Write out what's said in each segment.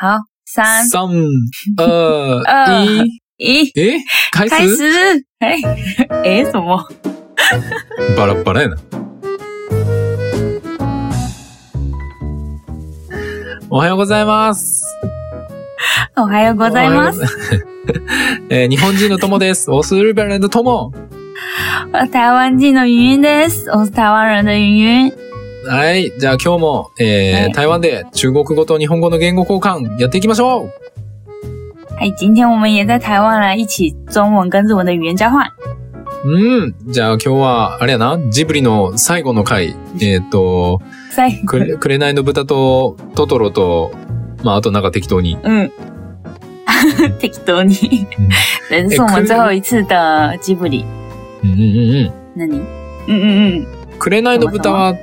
好，三三二 二一，一，诶，开开始，始。哎哎，什么？バラバラやな。おはようございます。おはようございます。えー日本人の友です。我是日本人的友。我台湾人的云云です。我是台湾人的云云。はい。じゃあ今日も、えーはい台湾で中国語と日本語の言語交換やっていきましょう哎，今天我们也在台湾来一起中文跟日文的语言交换。うん。じゃあ今日は、あれやな、ジブリの最後の回、えっ、と、在くれ、紅の豚とトトロと、まああとなんか適当に。嗯，適当に。对，这是我们最后一次的吉卜力。うんうんうんうん。那你？嗯嗯紅の豚は、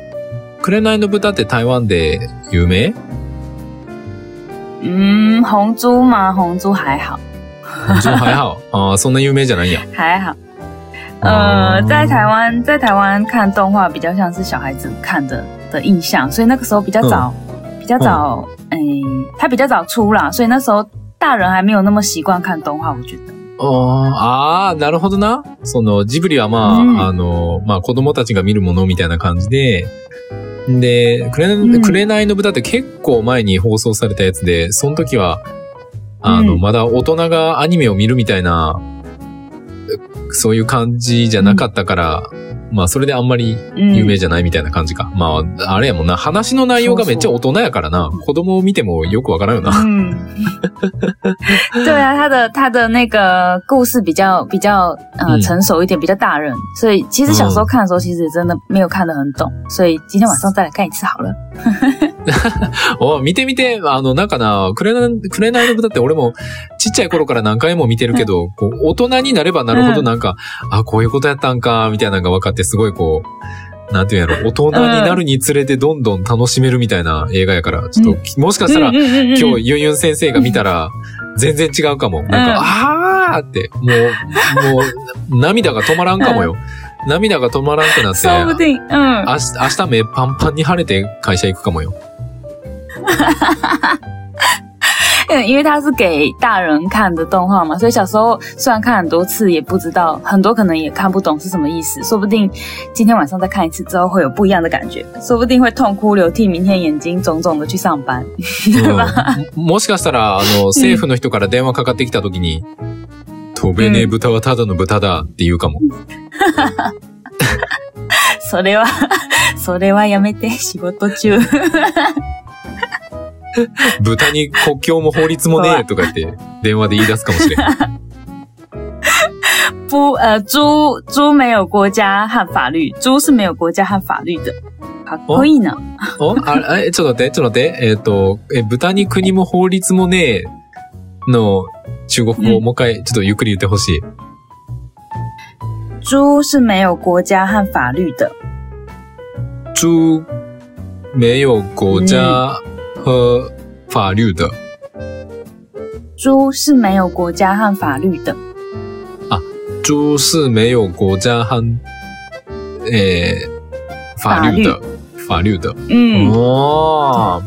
紅の豚って台湾で有名？嗯嗯，红猪嘛，红猪还好，就还好。ああ、そんな有名じゃないんや。还好。呃，哦在台湾，在台湾看动画比较像是小孩子看的的印象，所以那个时候比较早，比较早，诶、它比较早出啦，所以那时候大人还没有那么习惯看动画，我觉得。ああ、なるほどな。その、ジブリはまあ、うんあの、まあ子供たちが見るものみたいな感じで、で、くれ、うん。紅の豚って結構前に放送されたやつで、その時は、あの、うん。まだ大人がアニメを見るみたいな、そういう感じじゃなかったから、まあそれであんまり嗯有名じゃないみたいな感じか。まあ、あれやもんな。話の内容がめっちゃ大人やからな。子供を見てもよくわからんよな。嗯，对啊，他的他的那个故事比较比较呃嗯成熟一点，比较大人，所以其实小时候看的时候，其实也真的没有看得很懂，所以今天晚上再来看一次好了。お見てみて、あの、なんかな、くれな、くれないの豚って俺もちっちゃい頃から何回も見てるけど、こう、大人になればなるほどなんか、あ、こういうことやったんか、みたいなのが分かって、すごいこう、なんていうんやろ、大人になるにつれてどんどん楽しめるみたいな映画やから、ちょっと、もしかしたら、今日ユンユン先生が見たら、全然違うかも。なんか、うん。あーって、もう、もう、涙が止まらんかもよ。涙が止まらんくなって、明日目パンパンに晴れて会社行くかもよ。嗯，因为它是给大人看的动画嘛，所以小时候虽然看很多次，也不知道很多可能也看不懂是什么意思。说不定今天晚上再看一次之后会有不一样的感觉，说不定会痛哭流涕，明天眼睛肿肿的去上班，对吧？うんもしかしたら、あの、政府の人から電話かかってきた時に、飛べねえ豚はただの豚だって言うかも。それはそれはやめて仕事中。豚に国境も法律もねえとか言って、電話で言い出すかもしれん。不，呃，猪猪没有国家和法律，猪是没有国家和法律的。かっこいいな。お？あえ、ちょっと待って、ちょっと待って。えっ、と、え、豚に国も法律もねえの中国語をうんもう一回、ちょっとゆっくり言ってほしい。猪是没有国家和法律的。猪没有国家和法律的。猪是没有国家和法律的。猪是没有国家和、えー、法律的。法律的。嗯，おー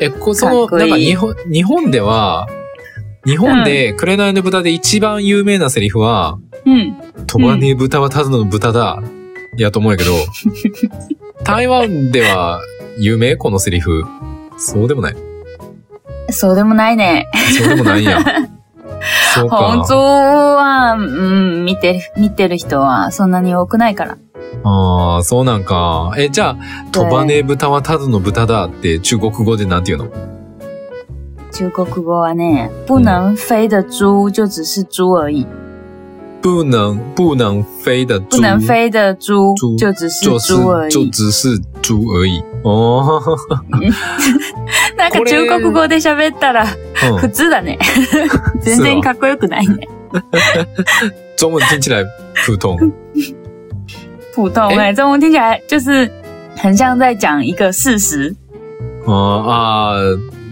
え、こその、なんか日本、日本では、日本で、紅の豚で一番有名なセリフは、嗯，飛ばねえ豚はただの豚だ、やと思うんやけど、台湾では有名？このセリフ。そうでもない。そうでもないね。そうでもないんや。そう本当か。は、うん、見てる、見てる人はそんなに多くないから。ああ、そうなんか。え、じゃあ、飛ばねえ豚はただの豚だって中国語でなんて言うの？中国語はね、不能飛的豬就只是豬而已，不能、不能飛的豬。不能飛的豬豬就只是就是豬而已。就只是猪而已。哦，なんか中国語で喋ったら普嗯，通だね。全然かっこよくないね。中文听起来普通。普通哎、中文听起来就是很像在讲一个事实，ああ、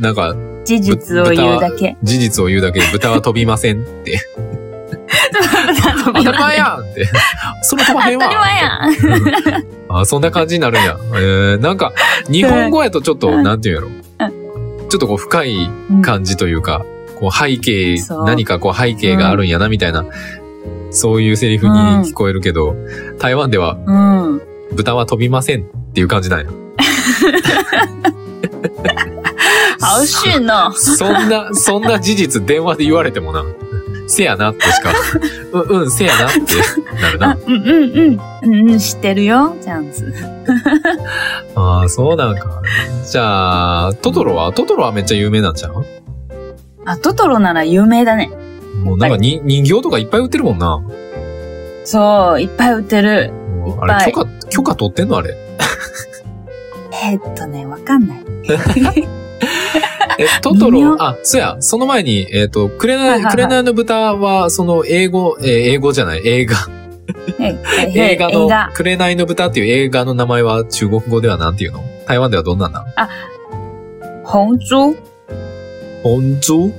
なんか、事実を言うだけ。事実を言うだけで豚は飛びませんって。当たり前やんって。その飛ばへんわ。当たり前やん。あそんな感じになるんや。えー、なんか、日本語やとちょっと、うんなんていうんやろ。ちょっとこう深いうん感じというか、こう背景、何かこう背景があるんやなみたいな、そういうセリフに聞こえるけど、台湾では嗯，豚は飛びませんっていう感じなんや。好逊哦。そんな、そんな事実電話で言われてもな、せやなってしか、うん、うん、せやなってなるな。嗯嗯嗯嗯嗯，知ってるよ这样子。ああ、そうなんか。じゃあ、トトロは？トトロはめっちゃ有名なんちゃう？あ、トトロなら有名だね。もうなんかに、人形とかいっぱい売ってるもんな。そう、いっぱい売ってる。あれ、許可、許可取ってんの？あれ。えーっとね、わかんない。え、トトロ、あ、そうや、その前に、えっ、と、くれない、くれないの豚は、その、英語、えー英語じゃない、映画。え 映画のくれないの豚っていう映画の名前は中国語ではなんていうの？台湾ではどんなんだ？紅猪。本猪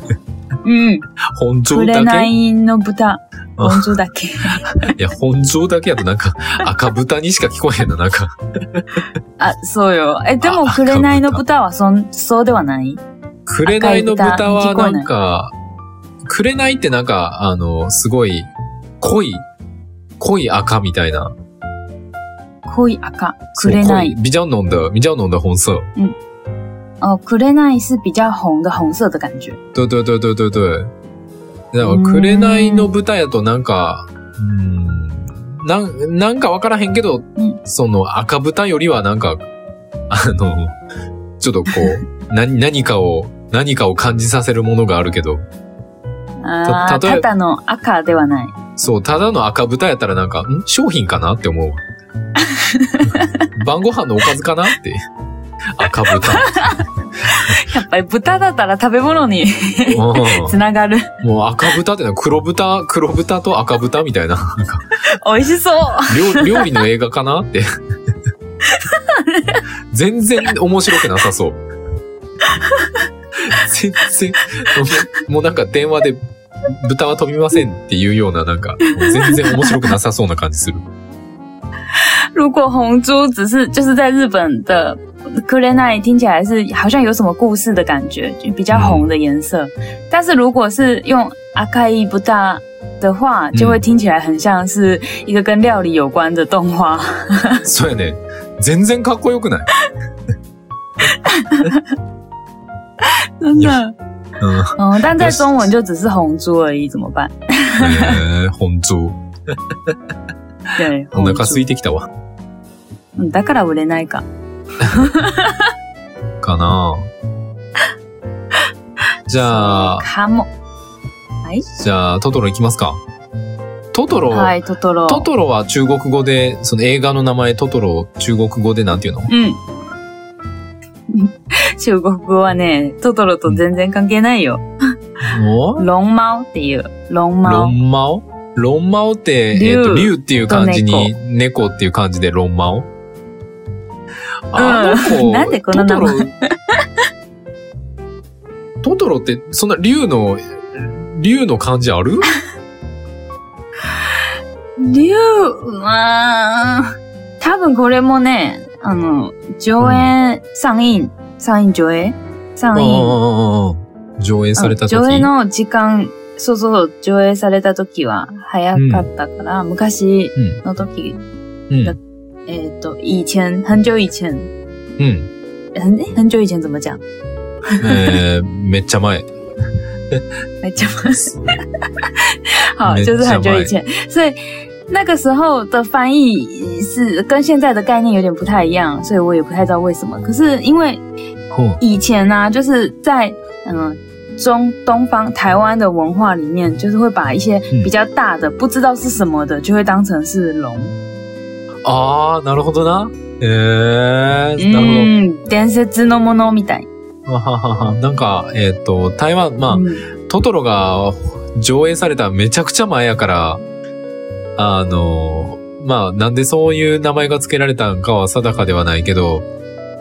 うん。本猪だけ？紅の豚。あ本猪だけ。いや、本猪だけやとなんか、赤豚にしか聞こえへんな、なんか。あ、そうよ。え、でも、あ紅の豚はそん、そうではない？くれないの豚はなんか、くれないってなんか、あの、すごい、濃い、濃い赤みたいな。濃い赤。紅。濃比较浓的、比较浓的红色。哦，紅是比较红的红色的感觉。对对对对对对。だから、くれないの豚やとなんか、うん、なん、なんかわからへんけど、うんその赤豚よりはなんか、あの、ちょっとこう、何、何かを、何かを感じさせるものがあるけど、た例えただの赤ではない。そう、ただの赤豚やったらなんか、ん？商品かなって思うわ。晩ご飯のおかずかなって。赤豚。やっぱり豚だったら食べ物にうんつながる。もう赤豚ってのは黒豚、黒豚と赤豚みたいな。美味しそう。料料理の映画かなって。全然面白くなさそう。全然、もうなんか電話で豚は飛びませんっていうようななんか、全然面白くなさそうな感じする。如果红猪只是就是在日本的克雷奈听起来是好像有什么故事的感觉，就比较红的颜色。但是如果是用阿卡伊不大的话，就会听起来很像是一个跟料理有关的动画。そうやね。全然かっこよくない真的。うん。哦，但在中文就只是红猪而已，怎么办？えー、本当。对，お腹空いてきたわ。嗯だから売れないか。かなじゃあ、かも。じゃあ、トトロ行きますか。トトロ、はい、トトロ。トトロは中国語で、その映画の名前トトロ、中国語でなんていうの？うん。中国語はね、トトロと全然関係ないよ。も龍猫っていう。龍ロ猫。ンマオ？ロンマオって、えっ、竜と、竜っていう漢字に、猫っていう漢字でロンマオ？あの子、なんでこの名前？トトロ、トトロって、そんな竜の、竜の漢字ある？竜、まあ、多分これもね、あの、上映、上映、上映？上映上うんうん映。うんうん上映された時。上映の時間、そうそう、上映された時は早かったから、昔の時、うん。えっ、と、以前、很久以前、うん。很诶很久以前怎么讲？えー、めっちゃ前。来讲吧。好，没就是很久讲以前，所以那个时候的翻译是跟现在的概念有点不太一样，所以我也不太知道为什么。可是因为うん以前呢、就是在嗯。中东方台湾的文化里面，就是会把一些嗯比较大的、不知道是什么的，就会当成是龙。 あー、なるほどな。えー、なるほど。嗯，伝説のものみたい。わははは。なんか、えっ、と、台湾、まあ、うんトトロが上映されためちゃくちゃ前やから、あの、まあ、なんでそういう名前が付けられたんかは定かではないけど、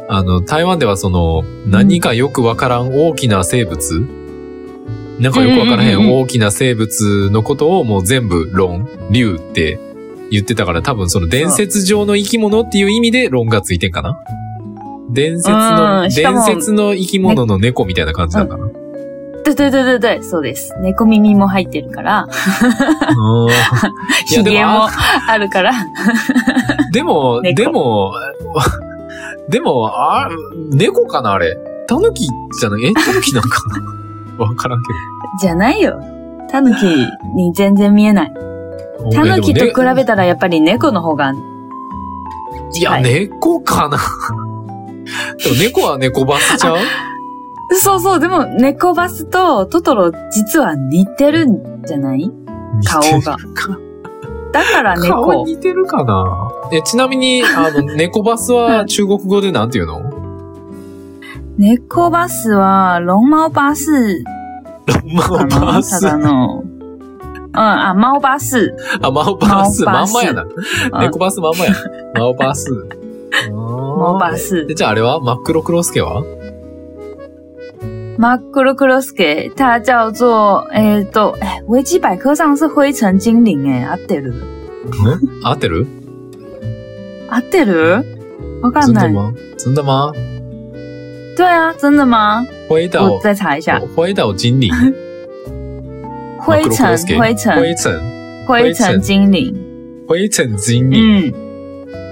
あの、台湾ではその、何かよくわからん大きな生物、なんかよくわからへうんうんうんうんん大きな生物のことをもう全部論、竜って言ってたから多分その伝説上の生き物っていう意味で論がついてんかな？伝説の、伝うんしかも説の生き物の猫みたいな感じだから。对对对对对、そうです。猫耳も入ってるから、あー いやでもあるから。でも、猫でも、でも、あ、猫かなあれ？タヌキじゃない？えタヌキなんかな？わからんけじゃないよ。タヌキに全然見えない。ど。タヌキと比べたらやっぱり猫の方が、い。や、はい。猫かな。でも猫は猫バスちゃう？そうそう、でも猫バスとトトロ実は似てるんじゃない？顔が。似てるか。だから顔猫。似てるかな？え、ちなみに、あの、猫バスは中国語でなんて言うの？猫バスは、ロンマオバスマオかなたバス。だの。うん、あ、マオバス。あ、マオバス。まんまやな。うん猫バスまんまや。マオバス。マ マオバス。じゃああれは？真っ黒クロスケは？マックロクロスケ、它叫做、えっ、と、哎，维基百科上是灰尘精灵哎，合ってる？ん合ってる？合ってる？わかんない。真的吗真的吗对啊，真的吗？灰岛我，再查一下。灰岛精灵。灰尘灰尘灰尘。灰尘精灵，灰尘精灵。嗯，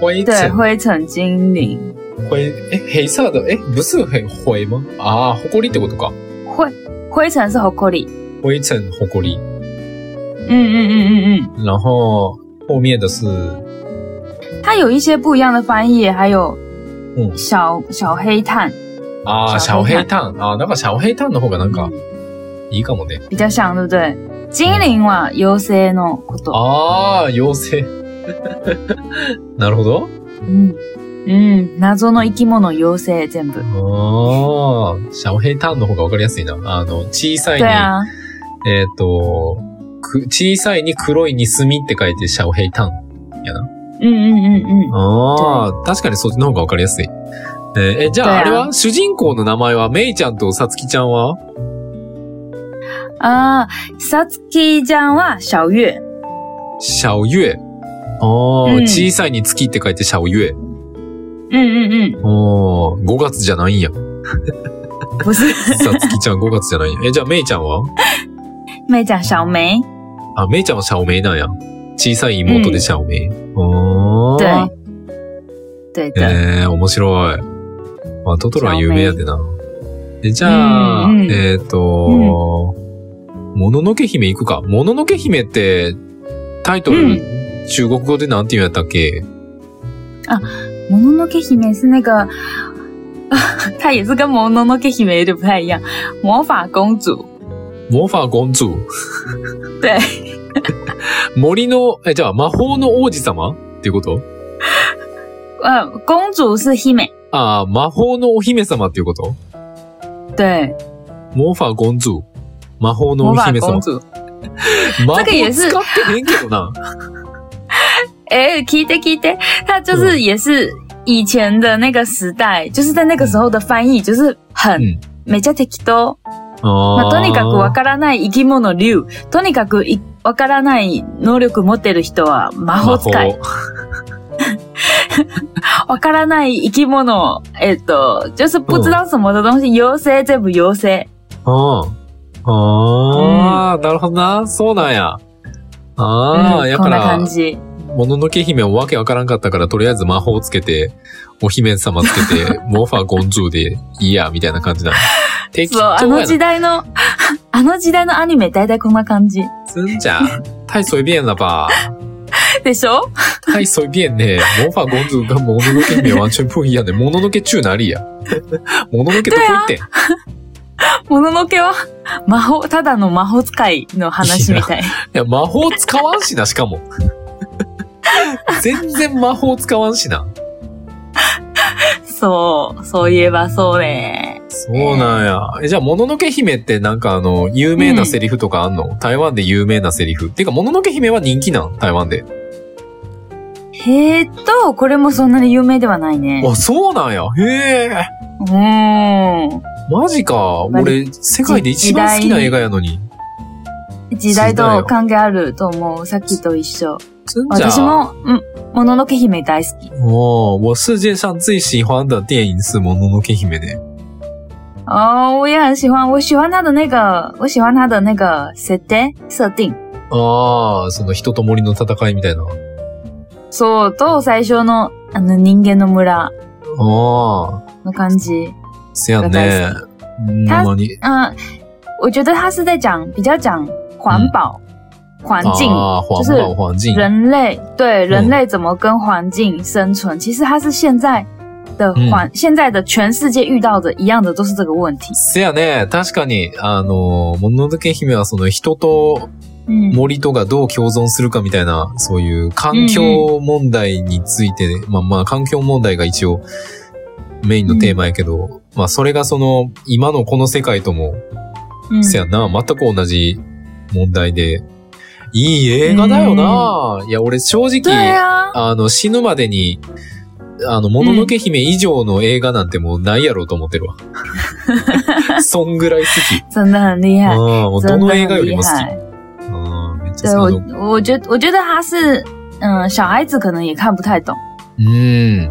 对，灰尘。灰尘精灵，灰、え、黑色的、え、不是黑灰吗？ああ、埃ってことか。灰灰尘是 hokori，灰尘、埃。嗯嗯嗯嗯嗯，然后后面的是，它有一些不一样的翻译，还有嗯小小黑炭，ああ、小黑小黑炭。ああ、なんか小黑炭の方がなんかいいかもね。比较像，对不对？精灵は妖精のこと。ああ、妖精。なるほど。うん。うん。謎の生き物、妖精、全部。ああ、小黑炭の方がわかりやすいな。あの、小さいに。えっ、と、く小さいに黒いに墨って書いて小黑炭。うんうんうんうん。ああ、確かにそっちの方がわかりやすい。えじゃああれは？主人公の名前は？メイちゃんとさつきちゃんは？ああ、さつきちゃんは小月。小月。ああ、うん小さいに月って書いて小月。うんうんうん。おー、5月じゃないんや。不是。さつきちゃん5月じゃないんや。え、じゃあメイちゃんは？妹讲小梅。あ、メイちゃんは小梅なんや。小さい妹で小梅。おー。对。对的。えー、面白い。まあ、トトロは有名やでな。え、じゃあ、うんうんえっ、と、もののけ姫行くか。もののけ姫って、タイトル、うん中国語でなんて言うんやったっけ？もののけ姫是那个，它也是跟もののけ姫有点不太一样。魔法公主。魔法公主。对。森の、え、じゃあ魔法の王子様？っていうこと？呃，公主是姫。ああ、魔法のお姫様っていうこと？对。魔法公主。魔法のお姫様。魔法 使ってへんけどな。哎，聞いて聞いて，它就是也是以前的那个时代，就是在那个时候的翻译，就是很うん。めっちゃ適当。あまあ、とにかくわかからない生き物竜。とにかくいわからない能力持ってる人は魔法使い。わからない生き物、えっと、就是不知道什么的东西、妖精全部妖精。ああ。なるほどな。そうなんや。ああ、うんやからこんな感、じ。もののけ姫もわけわからんかったから、とりあえず魔法つけて、お姫様つけて、モーファーゴンジューでいいや、みたいな感じなの。適そう、あの時代の、あの時代のアニメ大体こんな感じ。な。真假太随便了吧。でしょ？太随便ね。魔法公主跟もののけ姫完全不一样で、もののけ中哪里や もののけどこ行ってん もののけは魔法、ただの魔法使いの話みたい。いや、魔法使わんしな、しかも。全然魔法使わんしな。そう、そういえばそうね。そうなんや。え、じゃあ、もののけ姫ってなんかあの、有名なセリフとかあんの、台湾で有名なセリフ？てか、もののけ姫は人気なん？台湾で。えーっと、これもそんなに有名ではないね。あ、そうなんや。へえ。うーん。マジか。まあ俺、世界で一番好きな映画やのに。時代と関係あると思う。さっきと一緒。私も、うん、もののけ姫大好き。哦，我世界上最喜欢的电影是《もののけ姫》的。哦，我也很喜欢，我喜欢他的那个，我喜欢他的那个设定设定。ああ、その人と森の戦いみたいな。そう、と最初のあの人間の村ああ、の感じ。せやね。ほん他。嗯，我觉得他是在讲比较讲环保、环境，就是保環境。人类对人类怎么跟环境生存。其实它是现在的环、现在的全世界遇到的一样的都是这个问题。せやね。確かに、あの、もののけ姫はその人と嗯，森とがどう共存するかみたいな、そういう環境問題について、まあまあ環境問題が一応メインのテーマやけど、まあそれがその今のこの世界とも、嗯せやな、全く同じ問題で、いい映画だよな、いや、俺正直、あの死ぬまでに、あの、もののけ姫以上の映画なんてもうないやろうと思ってるわ。そんぐらい好き。真的很厉害，ああ、もうどの映画よりも好き。害。ああ、めっちゃ对好き。我，我觉得我觉得他是，嗯，小孩子可能也看不太懂。うん。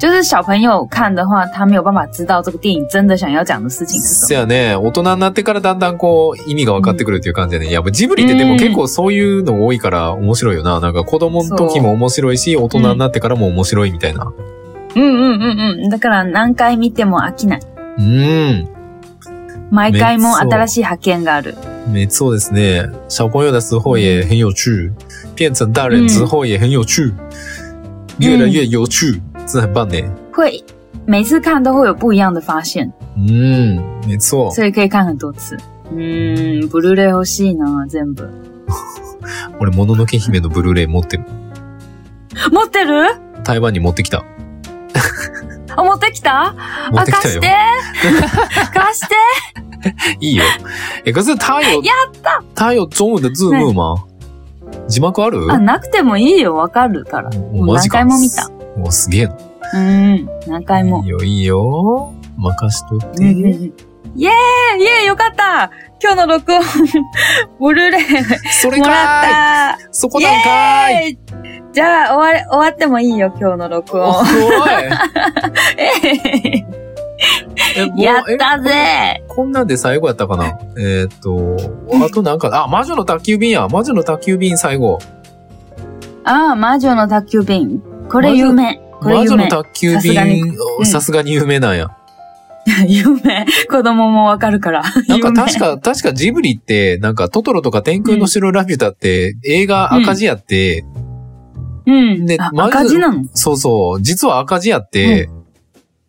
就是小朋友看的话，他没有办法知道这个电影真的想要讲的事情是什么。ね、大人になってからだんだんこう、意味が分かってくるっていう感じでね。いや、ジブリってでも結構そういうの多いから面白いよな。なんか子供の時も面白いし、大人になってからも面白いみたいな。嗯嗯嗯嗯，だから何回見ても飽きない。うん。毎回も新しい発見がある。没错ですね。小朋友的时候也很有趣，变成大人之后也很有趣，越来越有趣，这很棒呢。会每次看都会有不一样的发现，うん、没错。所以可以看很多次。嗯，ブルーレイ欲しいな、全部。俺、もののけ姫のブルーレイ持ってる。持ってる？台湾に持ってきた。あ、持ってきた？あ、持ってきたよ貸して。貸して。いいよ。え、可是它有、やった它有中文的字幕吗？字幕ある？あ、なくてもいいよ、わかるから。もう。何回も見た。お、すげえな。うん、何回もいい。よ、いいよ。任しとって。イエーイイエーイよかった今日の録音、ブルーレイそれもらったそこなんかーいじゃあ、終われ、終わってもいいよ、今日の録お音。い えもうやったぜえこんなんで最後やったかな？えーっと、あとなんか、あ、魔女の宅急便や。魔女の宅急便最後。ああ、魔女の宅急便。これ有名。これ魔女の。宅急さすがに便、うんさすがに有名なんや。有名。子供もわかるから。なんか確か、確かジブリって、なんかトトロとか天空の城ラピュタって映画赤字やって、うん。あで魔女赤字なの？そうそう、実は赤字やって、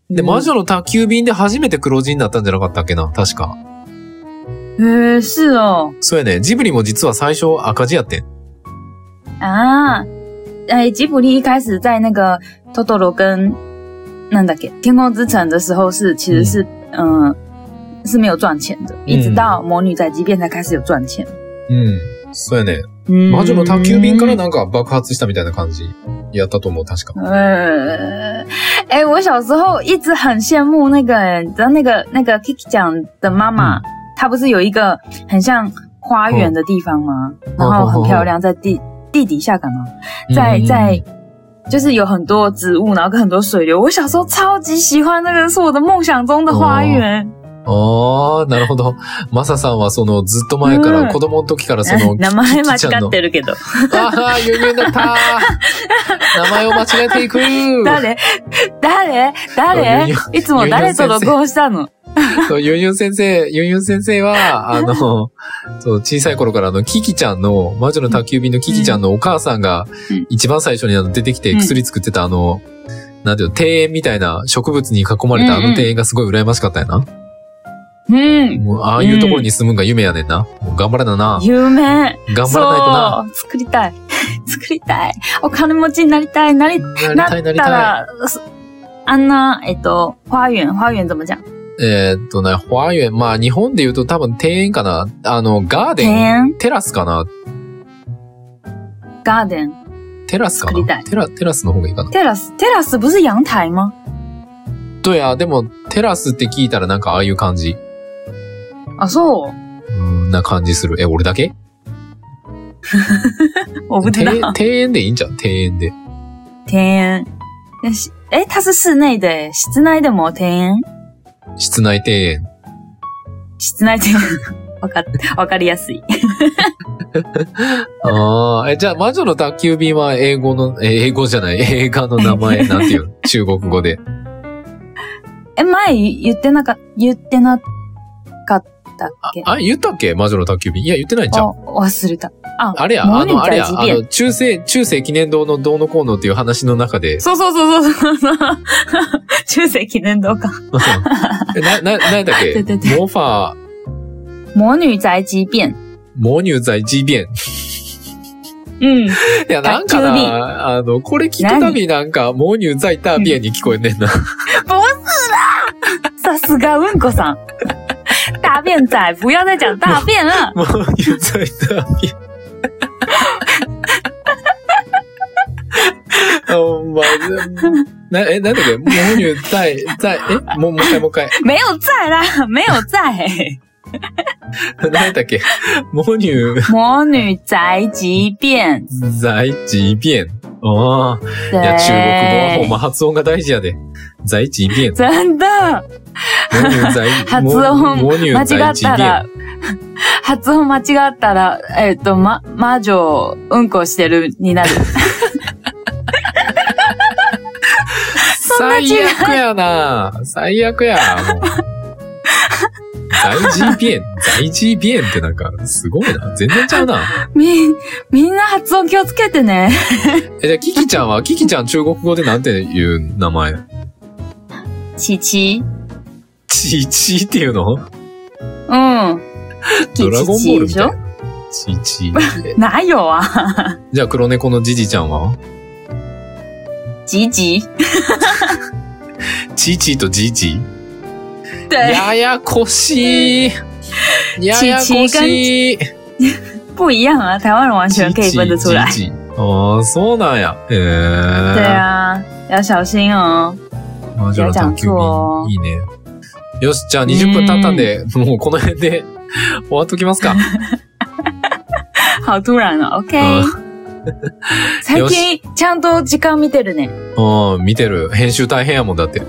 で、うん魔女の宅急便で初めて黒字になったんじゃなかったっけな？確か。へえ、是哦。そうやね。ジブリも実は最初赤字やってん。啊，哎，吉卜力一开始在那个 Totoro 跟那だっけ？天空之城的时候是其实是嗯、呃是没有赚钱的，一直到魔女宅急便才开始有赚钱。うん。そうやね。嗯魔女の宅急便からなんか爆発したみたいな感じやったと思う、確か。呃，哎，我小时候一直很羡慕那个，你知道那个那个 Kiki 讲的妈妈，嗯她不是有一个很像花园的地方吗？然后很漂亮，在地地底下干嘛？在うん在就是有很多植物，然后跟很多水流。我小时候超级喜欢那个，是我的梦想中的花园。ああ、なるほど。マサさんはそのずっと前から、うん。子供の時からそ の、名前間違ってるけど。ああ、輸入だった 名前を間違えていく誰？誰？誰？ゆいつも誰と録音したの？そうユンユン先生、ユンユン先生は、あの、そう、小さい頃からあの、キキちゃんの、魔女の宅急便のキキちゃんのお母さんがうん、一番最初にあの出てきてうん薬作ってたあの、なんていうの、庭園みたいな植物に囲まれたあの庭園がすごい羨ましかったやな。うん。もう、ああいうところに住むんが夢やねんな。もう頑張らなな。有名。頑張らないとな。作りたい。作りたい。お金持ちになりたい。なり、なりたたいなりたら、そあんな、えっと、花園、花園怎么讲い。えーっとね、花園、まあ日本で言うと多分庭園かな。あの、ガーデ庭ン、園？テラスかな。ガーデン。テラスかな？いテラ、テラスの方がいいかな。テラス？テラス不是陽台吗？对や、でも、テラスって聞いたらなんかああいう感じ。あ、そう？うんな感じする。え、俺だけ？我不知道。庭庭園でいいんじゃん？庭園で。庭園。那是哎，它是室内的诶，室内でも庭園？室内庭園。室内庭園。わかっ、わかりやすい。ああ、え、じゃあ、魔女の宅急便は英語の、え英語じゃない、映画の名前なんていうの？中国語で。え、前言ってなか、言ってなかったっけ？あ、言ったっけ？魔女の宅急便。いや、言ってないんじゃん。あ、忘れた。あ、あれや、あの、あれや、あの、中世、中世記念堂のどうのこうのっていう話の中で。そうそうそうそうそう。中世記念堂か。な、な、なんだっけ？魔法。魔女宅急便。魔女宅急便。うん。いや、なんかな、あの、これ聞くたびなんか、魔女在大便に聞こえんねんな。不是啦さすがうんこさん。大便仔，不要再讲大便了。魔女在大便。哦，妈的！那哎，那那个魔女在在哎，ももう一回もう一回。没有在啦，没有在。何だっけ魔女。魔女宅急便。宅急便。哦。いや、中国語はほんま発音が大事やで。宅急便。真的。魔女在、発音間違ったら、発音間違ったら、えっ、ー、と、ま、魔女、うんこしてるになる。最悪やな最悪や。在 G 便在 G 便ってなんか、すごいな。全然ちゃうな。み、みんな発音気をつけてね。え、じゃあ、キキちゃんは、キキちゃん中国語でなんていう名前？チチ。チチっていうの？うん。ドラゴンボールみたいな。チチ。ないよわ。じゃあ、黒猫のジジちゃんは？ジジ？チチとジジ？对，ややこしい。ややこしい。不一样啊，台湾人完全可以分得出来。哦，そうなんや。へえ。对啊，要小心哦。不要讲错哦。いいね。よし、じゃあ20分経ったんで、もうこの辺で 終わっときますか。好突然啊 OK。最近ちゃんと時間見てるね。うん、見てる。編集大変やもんだって。編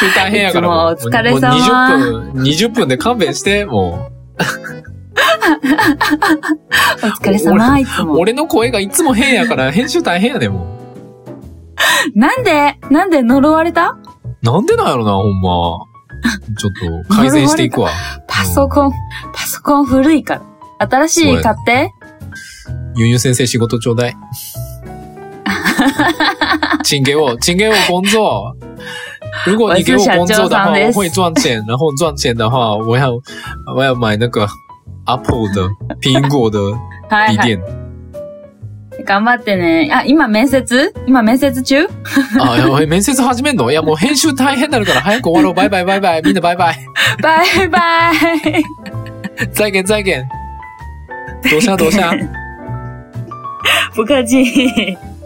集大変やからもう。お疲れ様。もう20分、20分で勘弁して、もう。お疲れ様、いつも。俺の声がいつも変やから編集大変やねもう。なんでなんで呪われた？なんでなんやろな、ほんま。ちょっと改善していくわ。パソコン、パソコン古いから。新しい買って。ゆうゆう先生仕事ちょうだい。请给我，请给我工作。如果你给我工作的话，我会赚钱。然后赚钱的话，我要我要买那个 Apple 的苹果的笔电。頑張ってね。あ、今面接？今面接中？あ、面接始めんの？いや、もう編集大変なるから早く終わろう。バイバイバイバイ。みんなバイバイ。バイバイ。再現再現。どうした？どうした？不客气。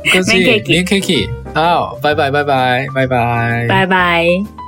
不客气。免客气。好，バイバイ。バイバイ。